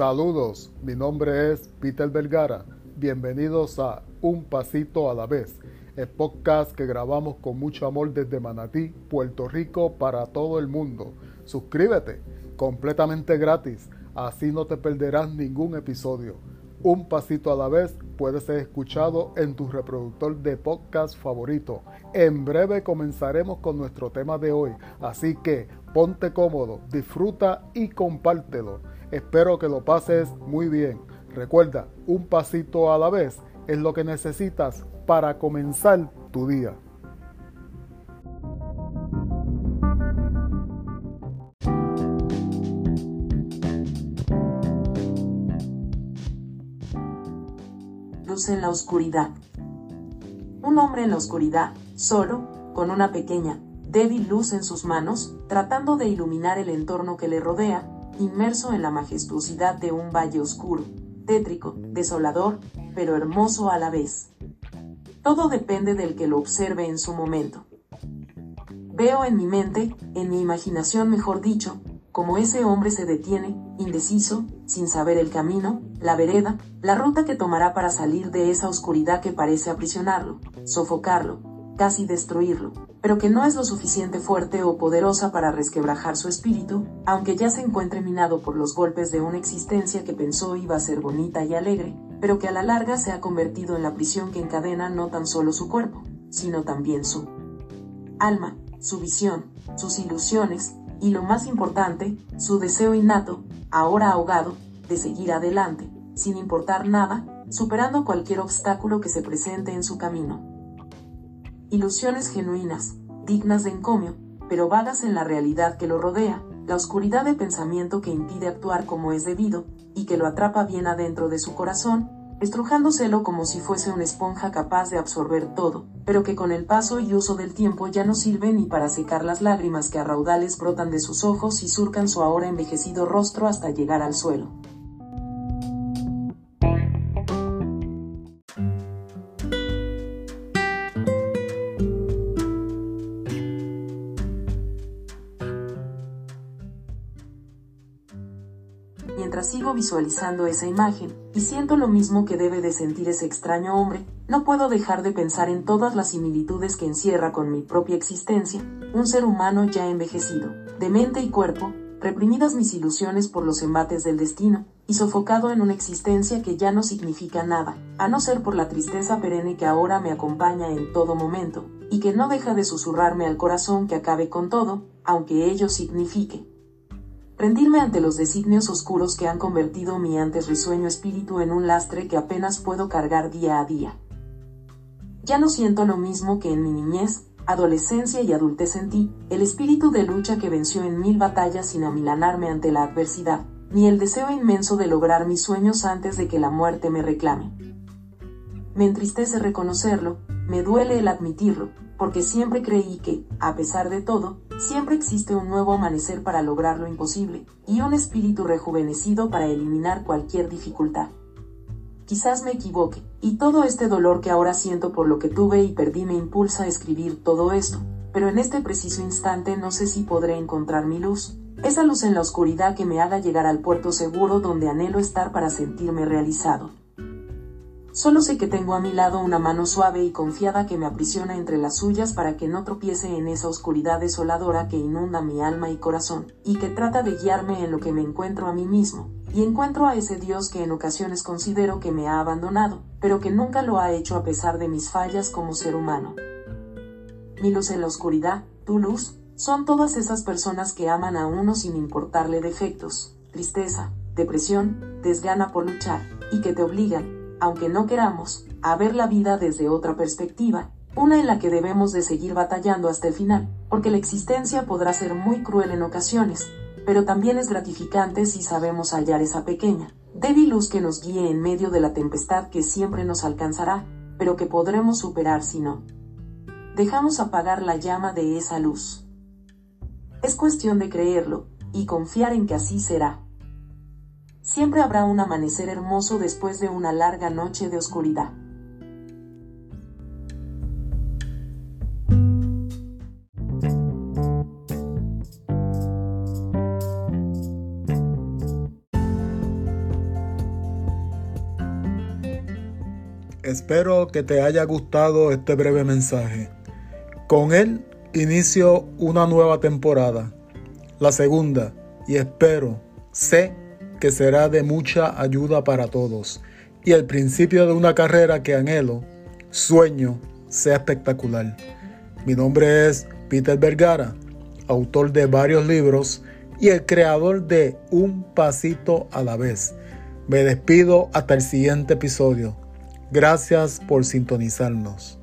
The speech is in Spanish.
Saludos, mi nombre es Peter Vergara. Bienvenidos a Un Pasito a la Vez, el podcast que grabamos con mucho amor desde Manatí, Puerto Rico, para todo el mundo. Suscríbete, completamente gratis, así no te perderás ningún episodio. Un pasito a la vez puede ser escuchado en tu reproductor de podcast favorito. En breve comenzaremos con nuestro tema de hoy, así que ponte cómodo, disfruta y compártelo. Espero que lo pases muy bien. Recuerda, un pasito a la vez es lo que necesitas para comenzar tu día. Luz en la oscuridad. Un hombre en la oscuridad, solo, con una pequeña, débil luz en sus manos, tratando de iluminar el entorno que le rodea, inmerso en la majestuosidad de un valle oscuro, tétrico, desolador, pero hermoso a la vez. Todo depende del que lo observe en su momento. Veo en mi mente, en mi imaginación mejor dicho, como ese hombre se detiene, indeciso, sin saber el camino, la vereda, la ruta que tomará para salir de esa oscuridad que parece aprisionarlo, sofocarlo, casi destruirlo, pero que no es lo suficiente fuerte o poderosa para resquebrajar su espíritu, aunque ya se encuentre minado por los golpes de una existencia que pensó iba a ser bonita y alegre, pero que a la larga se ha convertido en la prisión que encadena no tan solo su cuerpo, sino también su alma, su visión, sus ilusiones, y lo más importante, su deseo innato, ahora ahogado, de seguir adelante, sin importar nada, superando cualquier obstáculo que se presente en su camino ilusiones genuinas, dignas de encomio, pero vagas en la realidad que lo rodea, la oscuridad de pensamiento que impide actuar como es debido, y que lo atrapa bien adentro de su corazón, estrujándoselo como si fuese una esponja capaz de absorber todo, pero que con el paso y uso del tiempo ya no sirve ni para secar las lágrimas que a raudales brotan de sus ojos y surcan su ahora envejecido rostro hasta llegar al suelo. Sigo visualizando esa imagen, y siento lo mismo que debe de sentir ese extraño hombre, no puedo dejar de pensar en todas las similitudes que encierra con mi propia existencia, un ser humano ya envejecido, de mente y cuerpo, reprimidas mis ilusiones por los embates del destino, y sofocado en una existencia que ya no significa nada, a no ser por la tristeza perenne que ahora me acompaña en todo momento, y que no deja de susurrarme al corazón que acabe con todo, aunque ello signifique rendirme ante los designios oscuros que han convertido mi antes risueño espíritu en un lastre que apenas puedo cargar día a día. Ya no siento lo mismo que en mi niñez, adolescencia y adultez sentí, el espíritu de lucha que venció en mil batallas sin amilanarme ante la adversidad, ni el deseo inmenso de lograr mis sueños antes de que la muerte me reclame. Me entristece reconocerlo, me duele el admitirlo, porque siempre creí que, a pesar de todo, siempre existe un nuevo amanecer para lograr lo imposible, y un espíritu rejuvenecido para eliminar cualquier dificultad. Quizás me equivoque, y todo este dolor que ahora siento por lo que tuve y perdí me impulsa a escribir todo esto, pero en este preciso instante no sé si podré encontrar mi luz, esa luz en la oscuridad que me haga llegar al puerto seguro donde anhelo estar para sentirme realizado. Solo sé que tengo a mi lado una mano suave y confiada que me aprisiona entre las suyas para que no tropiece en esa oscuridad desoladora que inunda mi alma y corazón, y que trata de guiarme en lo que me encuentro a mí mismo, y encuentro a ese Dios que en ocasiones considero que me ha abandonado, pero que nunca lo ha hecho a pesar de mis fallas como ser humano. Mi luz en la oscuridad, tu luz, son todas esas personas que aman a uno sin importarle defectos, tristeza, depresión, desgana por luchar, y que te obligan, aunque no queramos, a ver la vida desde otra perspectiva, una en la que debemos de seguir batallando hasta el final, porque la existencia podrá ser muy cruel en ocasiones, pero también es gratificante si sabemos hallar esa pequeña, débil luz que nos guíe en medio de la tempestad que siempre nos alcanzará, pero que podremos superar si no. Dejamos apagar la llama de esa luz. Es cuestión de creerlo, y confiar en que así será siempre habrá un amanecer hermoso después de una larga noche de oscuridad. Espero que te haya gustado este breve mensaje. Con él inicio una nueva temporada, la segunda, y espero, sé que será de mucha ayuda para todos y el principio de una carrera que anhelo, sueño, sea espectacular. Mi nombre es Peter Vergara, autor de varios libros y el creador de Un Pasito a la vez. Me despido hasta el siguiente episodio. Gracias por sintonizarnos.